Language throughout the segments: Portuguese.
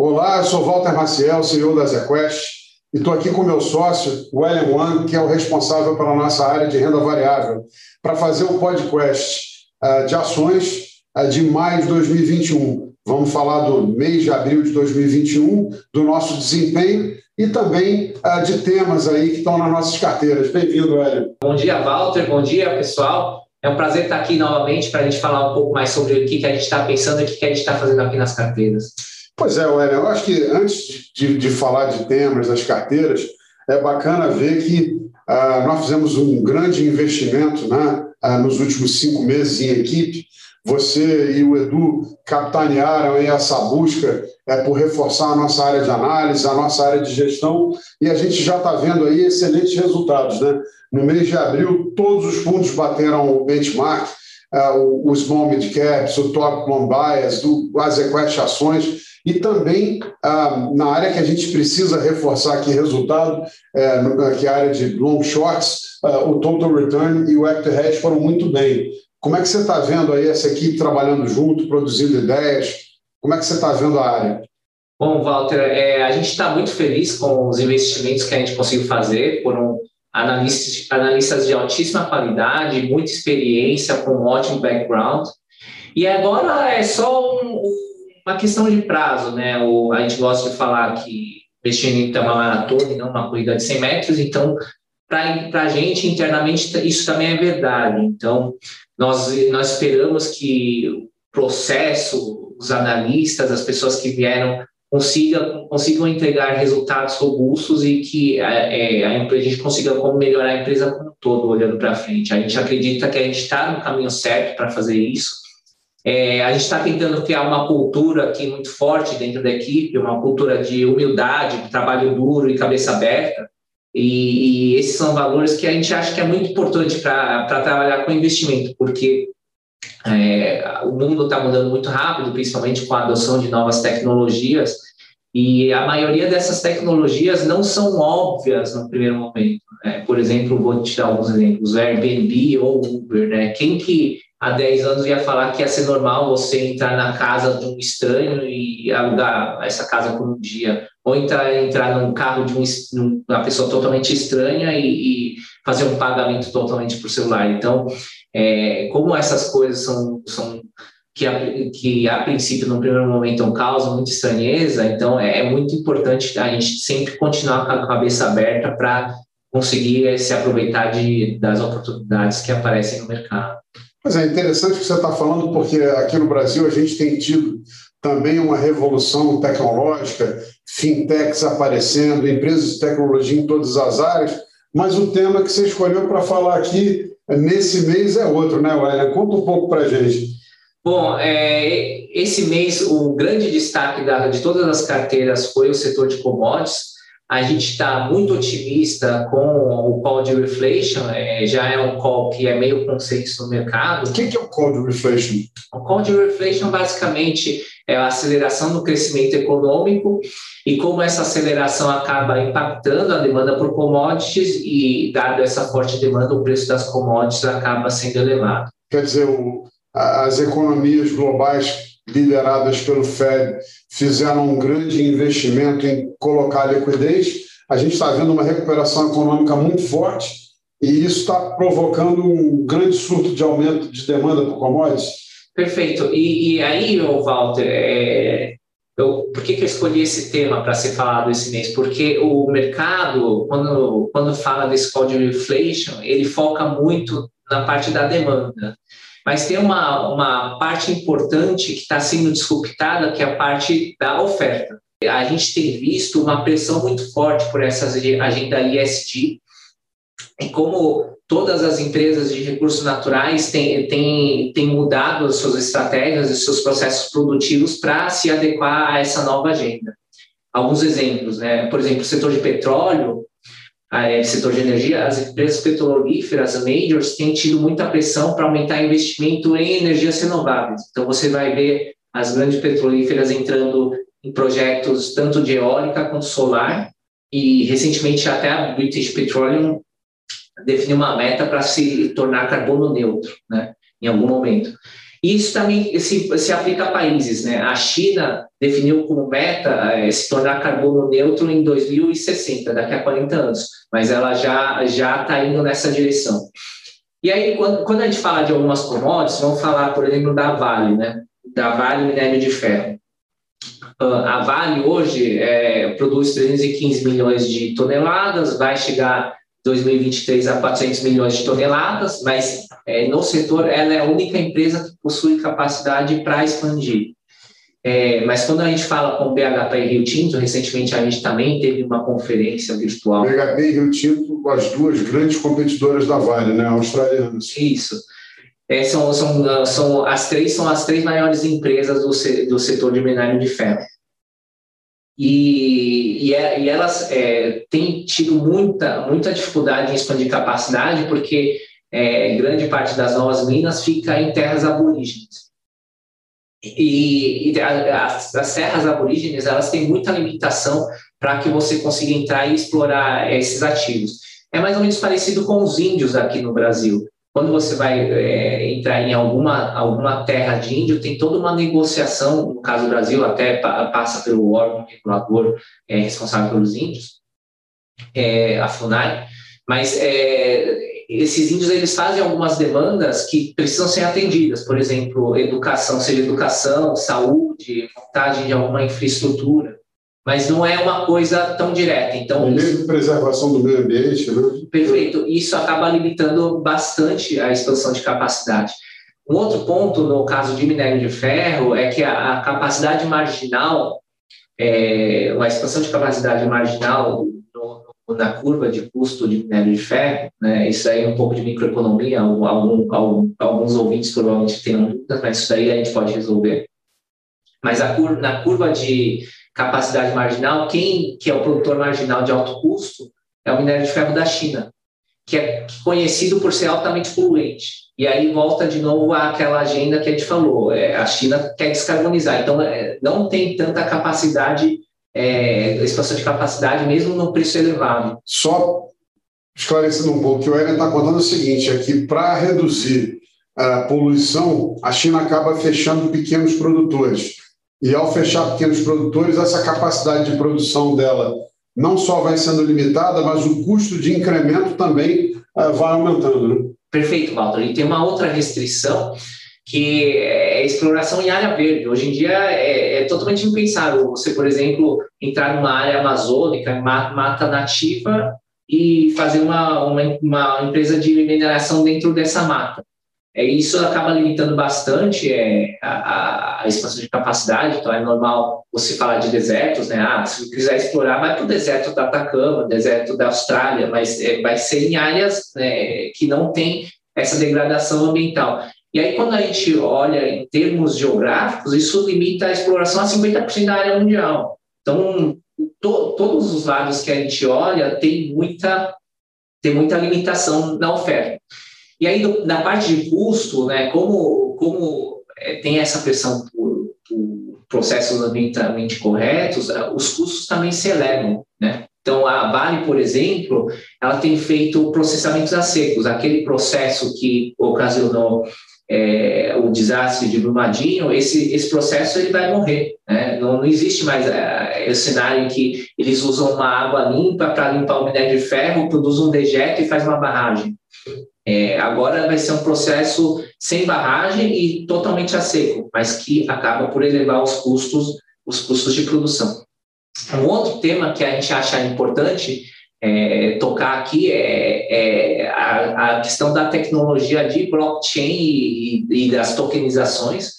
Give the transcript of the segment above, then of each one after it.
Olá, eu sou Walter Maciel, CEO da ZQuest, e estou aqui com meu sócio, o Ellen Wang, que é o responsável pela nossa área de renda variável, para fazer o podcast uh, de ações uh, de maio de 2021. Vamos falar do mês de abril de 2021, do nosso desempenho e também uh, de temas aí que estão nas nossas carteiras. Bem-vindo, Hélio. Bom dia, Walter. Bom dia, pessoal. É um prazer estar aqui novamente para a gente falar um pouco mais sobre o que, que a gente está pensando e o que, que a gente está fazendo aqui nas carteiras. Pois é, Wélio, eu acho que antes de, de, falar de temas das carteiras, é bacana ver que uh, nós fizemos um grande investimento né, uh, nos últimos cinco meses em equipe. Você e o Edu capitanearam essa busca é, por reforçar a nossa área de análise, a nossa área de gestão, e a gente já está vendo aí excelentes resultados. Né? No mês de abril, todos os fundos bateram o benchmark, uh, o, Small Mid Caps, o Top Long Bias, do Azequest Ações, e também ah, na área que a gente precisa reforçar aqui resultado, é, que é a área de long shorts, ah, o total return e o active hedge foram muito bem. Como é que você está vendo aí essa equipe trabalhando junto, produzindo ideias? Como é que você está vendo a área? Bom, Walter, é, a gente está muito feliz com os investimentos que a gente conseguiu fazer. Foram analistas, analistas de altíssima qualidade, muita experiência, com um ótimo background. E agora é só um, uma questão de prazo, né? O, a gente gosta de falar que investimento é uma maratona e não uma corrida de 100 metros, então, para a gente, internamente, isso também é verdade. Então, nós, nós esperamos que o processo, os analistas, as pessoas que vieram consiga, consigam entregar resultados robustos e que é, a, a, gente consiga como melhorar a empresa como um todo, olhando para frente. A gente acredita que a gente está no caminho certo para fazer isso é, a gente está tentando criar uma cultura aqui muito forte dentro da equipe, uma cultura de humildade, de trabalho duro e cabeça aberta. E, e esses são valores que a gente acha que é muito importante para trabalhar com investimento, porque é, o mundo está mudando muito rápido, principalmente com a adoção de novas tecnologias, e a maioria dessas tecnologias não são óbvias no primeiro momento. Né? Por exemplo, vou te dar alguns exemplos: Airbnb ou Uber. Né? Quem que há 10 anos ia falar que ia ser normal você entrar na casa de um estranho e alugar essa casa por um dia, ou entrar, entrar num carro de um, uma pessoa totalmente estranha e, e fazer um pagamento totalmente por celular. Então, é, como essas coisas são, são que, a, que a princípio, no primeiro momento, não causam muita estranheza, então é, é muito importante a gente sempre continuar com a cabeça aberta para conseguir se aproveitar de, das oportunidades que aparecem no mercado. Mas é interessante o que você está falando, porque aqui no Brasil a gente tem tido também uma revolução tecnológica, fintechs aparecendo, empresas de tecnologia em todas as áreas, mas o tema que você escolheu para falar aqui nesse mês é outro, né, Wayne? Conta um pouco para a gente. Bom, é, esse mês o grande destaque da, de todas as carteiras foi o setor de commodities, a gente está muito otimista com o call de reflation, é, já é um call que é meio consenso no mercado. O que, é o call de reflation? O call de reflation basicamente é a aceleração do crescimento econômico e como essa aceleração acaba impactando a demanda por commodities e, dado essa forte demanda, o preço das commodities acaba sendo elevado. Quer dizer, o, as economias globais lideradas pelo Fed, fizeram um grande investimento em colocar liquidez. A gente está vendo uma recuperação econômica muito forte e isso está provocando um grande surto de aumento de demanda por commodities. Perfeito. E, e aí, Walter, é, eu, por que, que eu escolhi esse tema para ser falado esse mês? Porque o mercado, quando, quando fala desse de inflation, ele foca muito na parte da demanda. Mas tem uma, uma parte importante que está sendo disruptada, que é a parte da oferta. A gente tem visto uma pressão muito forte por essa agenda ISD, e como todas as empresas de recursos naturais têm, têm, têm mudado as suas estratégias e seus processos produtivos para se adequar a essa nova agenda. Alguns exemplos, né? por exemplo, o setor de petróleo, é, setor de energia, as empresas petrolíferas, as majors, têm tido muita pressão para aumentar investimento em energias renováveis. Então, você vai ver as grandes petrolíferas entrando em projetos tanto de eólica quanto solar, e recentemente até a British Petroleum definiu uma meta para se tornar carbono neutro, né, em algum momento. E isso também se, se aplica a países. Né? A China definiu como meta é, se tornar carbono neutro em 2060, daqui a 40 anos, mas ela já já está indo nessa direção. E aí, quando, quando a gente fala de algumas commodities, vamos falar, por exemplo, da Vale, né? da Vale Minério de Ferro. Ah, a Vale hoje é, produz 315 milhões de toneladas, vai chegar 2023 a 400 milhões de toneladas, mas é, no setor ela é a única empresa que possui capacidade para expandir. É, mas quando a gente fala com o BHP e Rio Tinto, recentemente a gente também teve uma conferência virtual. BHP e Rio Tinto, as duas grandes competidoras da Vale, né, australianas. Isso. É, são, são, são, as três são as três maiores empresas do, do setor de minério de ferro. E, e, é, e elas é, têm tido muita, muita dificuldade em expandir capacidade, porque é, grande parte das novas minas fica em terras aborígenes. E, e as, as serras aborígenes elas têm muita limitação para que você consiga entrar e explorar esses ativos. É mais ou menos parecido com os índios aqui no Brasil. Quando você vai é, entrar em alguma, alguma terra de índio, tem toda uma negociação, no caso do Brasil, até passa pelo órgão regulador é, responsável pelos índios, é, a FUNAI, mas é, esses índios eles fazem algumas demandas que precisam ser atendidas, por exemplo, educação, seja educação, saúde, montagem de alguma infraestrutura mas não é uma coisa tão direta. Então, mesmo preservação do meio ambiente, né? Perfeito. Isso acaba limitando bastante a expansão de capacidade. Um outro ponto no caso de minério de ferro é que a, a capacidade marginal, é, a expansão de capacidade marginal na curva de custo de minério de ferro, né, isso aí é um pouco de microeconomia, algum, algum, alguns ouvintes provavelmente tenham dúvidas, mas isso aí a gente pode resolver. Mas cur, na curva de capacidade marginal, quem que é o produtor marginal de alto custo é o minério de ferro da China, que é conhecido por ser altamente poluente. E aí volta de novo àquela agenda que a gente falou, é, a China quer descarbonizar, então é, não tem tanta capacidade, é, expansão de capacidade, mesmo no preço elevado. Só esclarecendo um pouco, que o Eren está contando o seguinte, é que para reduzir a poluição, a China acaba fechando pequenos produtores. E ao fechar pequenos produtores, essa capacidade de produção dela não só vai sendo limitada, mas o custo de incremento também uh, vai aumentando. Né? Perfeito, Walter. E tem uma outra restrição que é exploração em área verde. Hoje em dia é, é, totalmente impensável você, por exemplo, entrar numa área amazônica, mata nativa, e fazer uma, uma, uma empresa de mineração dentro dessa mata. É, isso acaba limitando bastante é, a, a, expansão de capacidade, então é normal você falar de desertos, né? Ah, se quiser explorar, vai para o deserto da Atacama, deserto da Austrália, mas é, vai ser em áreas né, que não tem essa degradação ambiental. E aí, quando a gente olha em termos geográficos, isso limita a exploração a 50% da área mundial. Então, to, todos os lados que a gente olha tem muita, tem muita limitação na oferta. E aí, do, na parte de custo, né, como, como é, tem essa pressão por, por processos ambientalmente corretos, é, os custos também se elevam, né? Então, a Vale, por exemplo, ela tem feito processamentos a secos, aquele processo que ocasionou é, o desastre de Brumadinho, esse, esse processo ele vai morrer. Né? Não, não existe mais é, esse cenário em que eles usam uma água limpa para limpar o minério de ferro, produz um dejeto e faz uma barragem. É, agora vai ser um processo sem barragem e totalmente a seco, mas que acaba por elevar os custos, os custos de produção. Um outro tema que a gente acha importante é, tocar aqui é, é a, a, questão da tecnologia de blockchain e, e, das tokenizações.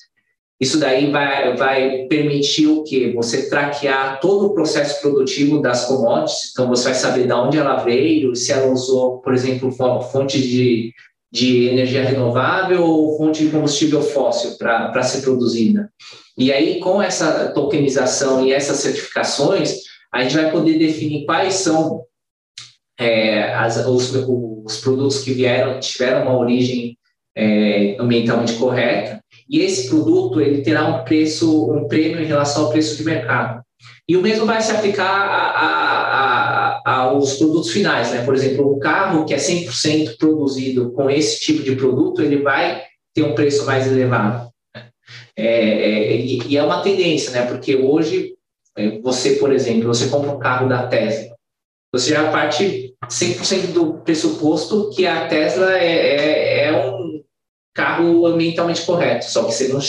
Isso daí vai, vai permitir o que? Você traquear todo o processo produtivo das commodities, então você vai saber de onde ela veio, se ela usou, por exemplo, fonte de, de energia renovável ou fonte de combustível fóssil para ser produzida. E aí, com essa tokenização e essas certificações, a gente vai poder definir quais são é, as, os, os, produtos que vieram, tiveram uma origem é, ambientalmente correta, e esse produto ele terá um preço, um prêmio em relação ao preço de mercado. E o mesmo vai se aplicar a, a, a, aos produtos finais, né? Por exemplo, um carro que é 100% produzido com esse tipo de produto, ele vai ter um preço mais elevado. É, é, e, e, é uma tendência, né? Porque hoje, é, você, por exemplo, você compra um carro da Tesla, você já parte 100% do pressuposto que a Tesla é, é, é, um carro ambientalmente correto, só que você não,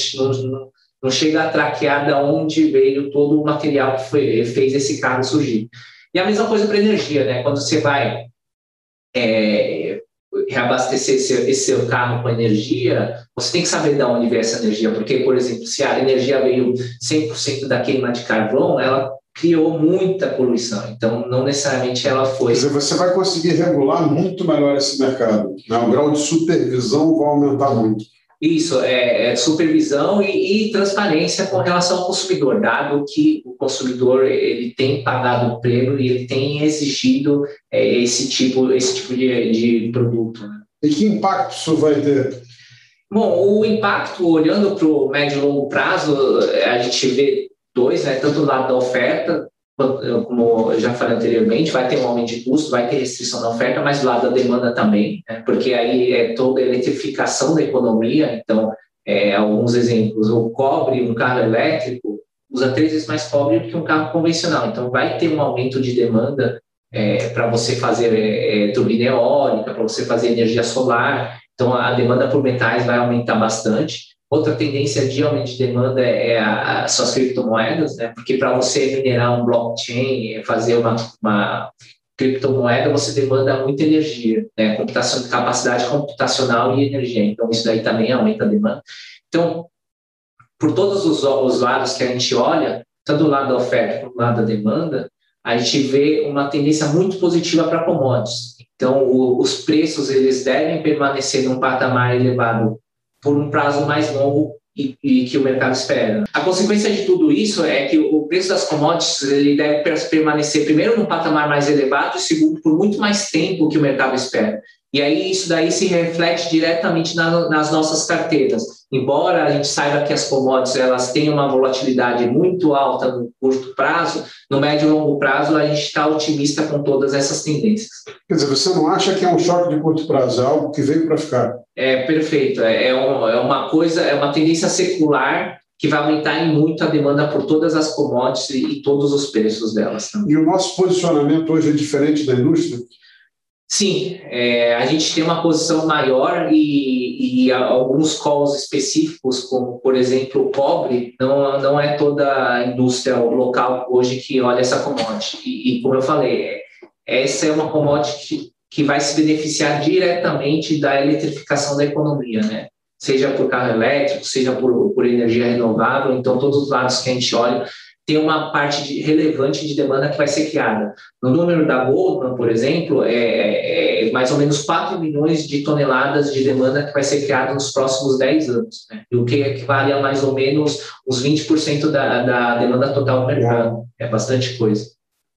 não, não chega a traquear de onde veio todo o material que foi, fez esse carro surgir. E a mesma coisa para energia, né? Quando você vai é, reabastecer esse, esse, seu carro com energia, você tem que saber de onde veio essa energia, porque, por exemplo, se a energia veio 100% da queima de carvão, ela criou muita poluição. Então, não necessariamente ela foi. Quer dizer, você vai conseguir regular muito melhor esse mercado. Né? O grau de supervisão vai aumentar muito. Isso, é, é supervisão e, e, transparência com relação ao consumidor, dado que o consumidor ele tem pagado o prêmio e ele tem exigido é, esse tipo, esse tipo de, de produto. Né? E que impacto isso vai ter? Bom, o impacto, olhando para o médio e longo prazo, a gente vê dois, né? tanto do lado da oferta, como eu já falei anteriormente, vai ter um aumento de custo, vai ter restrição da oferta, mas do lado da demanda também, né? porque aí é toda a eletrificação da economia. Então, é, alguns exemplos: o cobre, um carro elétrico, usa três vezes mais cobre do que um carro convencional. Então, vai ter um aumento de demanda é, para você fazer é, é, turbina eólica, para você fazer energia solar. Então, a demanda por metais vai aumentar bastante. Outra tendência de aumento de demanda é, a, a, são as criptomoedas, né? porque para você minerar um blockchain, fazer uma, uma criptomoeda, você demanda muita energia, né? Computação, capacidade computacional e energia. Então, isso daí também aumenta a demanda. Então, por todos os, os lados que a gente olha, tanto do lado da oferta quanto do lado da demanda, a gente vê uma tendência muito positiva para commodities. Então, o, os preços eles devem permanecer num patamar elevado por um prazo mais longo e, e, que o mercado espera. A consequência de tudo isso é que o preço das commodities ele deve permanecer primeiro num patamar mais elevado e segundo por muito mais tempo que o mercado espera. E aí isso daí se reflete diretamente na, nas nossas carteiras. Embora a gente saiba que as commodities elas têm uma volatilidade muito alta no curto prazo, no médio e longo prazo a gente está otimista com todas essas tendências. Quer dizer, você não acha que é um choque de curto prazo, é algo que veio para ficar? É perfeito. É, é, um, é uma coisa, é uma tendência secular que vai aumentar em muito a demanda por todas as commodities e todos os preços delas. Também. E o nosso posicionamento hoje é diferente da indústria? Sim, é, a gente tem uma posição maior e, e, alguns calls específicos, como por exemplo o cobre, não, não é toda a indústria local hoje que olha essa commodity. E, e como eu falei, essa é uma commodity que, que vai se beneficiar diretamente da eletrificação da economia, né? Seja por carro elétrico, seja por, por energia renovável, então todos os lados que a gente olha tem uma parte de, relevante de demanda que vai ser criada. No número da Goldman, por exemplo, é, é, é mais ou menos 4 milhões de toneladas de demanda que vai ser criada nos próximos 10 anos, né? o que equivale a mais ou menos uns 20% da, da demanda total do mercado. É bastante coisa.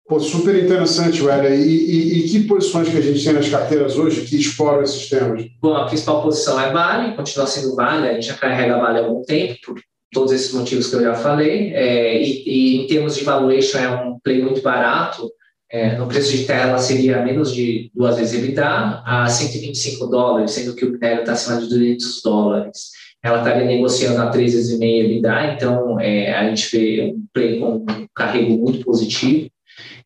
Pô, super interessante, Wélia. E, e, e, que posições que a gente tem nas carteiras hoje que exploram esses temas? Bom, a principal posição é Vale, continua sendo Vale, a gente já carrega Vale há algum tempo, por todos esses motivos que eu já falei. É, e, e, em termos de valuation, é um play muito barato. É, no preço de tela seria menos de duas vezes EBITDA, a 125 dólares, sendo que o minério está acima de 200 dólares. Ela estaria negociando a 3 vezes e meia EBITDA, então é, a gente vê um play com um carrego muito positivo.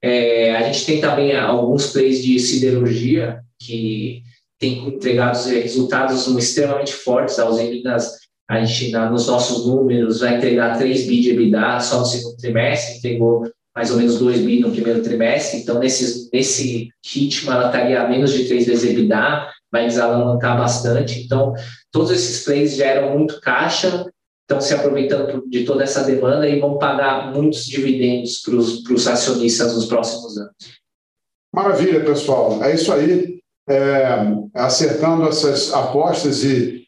É, a gente tem também alguns plays de siderurgia que têm entregado resultados extremamente fortes, a Minas a gente, nos nossos números, vai entregar 3 bi de EBITDA só no segundo trimestre, entregou mais ou menos 2 bi no primeiro trimestre, então nesse, nesse ritmo ela estaria a menos de 3 vezes EBITDA, vai desalavancar bastante, então todos esses plays geram muito caixa, estão se aproveitando de toda essa demanda e vão pagar muitos dividendos para os acionistas nos próximos anos. Maravilha, pessoal. É isso aí. É, acertando essas apostas e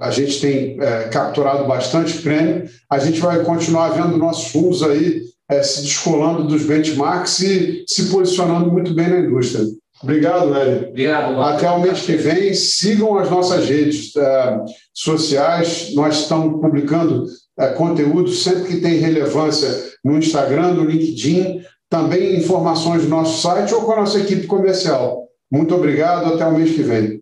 a gente tem é, capturado bastante prêmio. A gente vai continuar vendo nossos fundos aí é, se descolando dos benchmarks e se posicionando muito bem na indústria. Obrigado, Hélio. Obrigado. Até o mês que vem, sigam as nossas redes é, sociais. Nós estamos publicando é, conteúdo sempre que tem relevância no Instagram, no LinkedIn, também informações do nosso site ou com a nossa equipe comercial. Muito obrigado, até o mês que vem.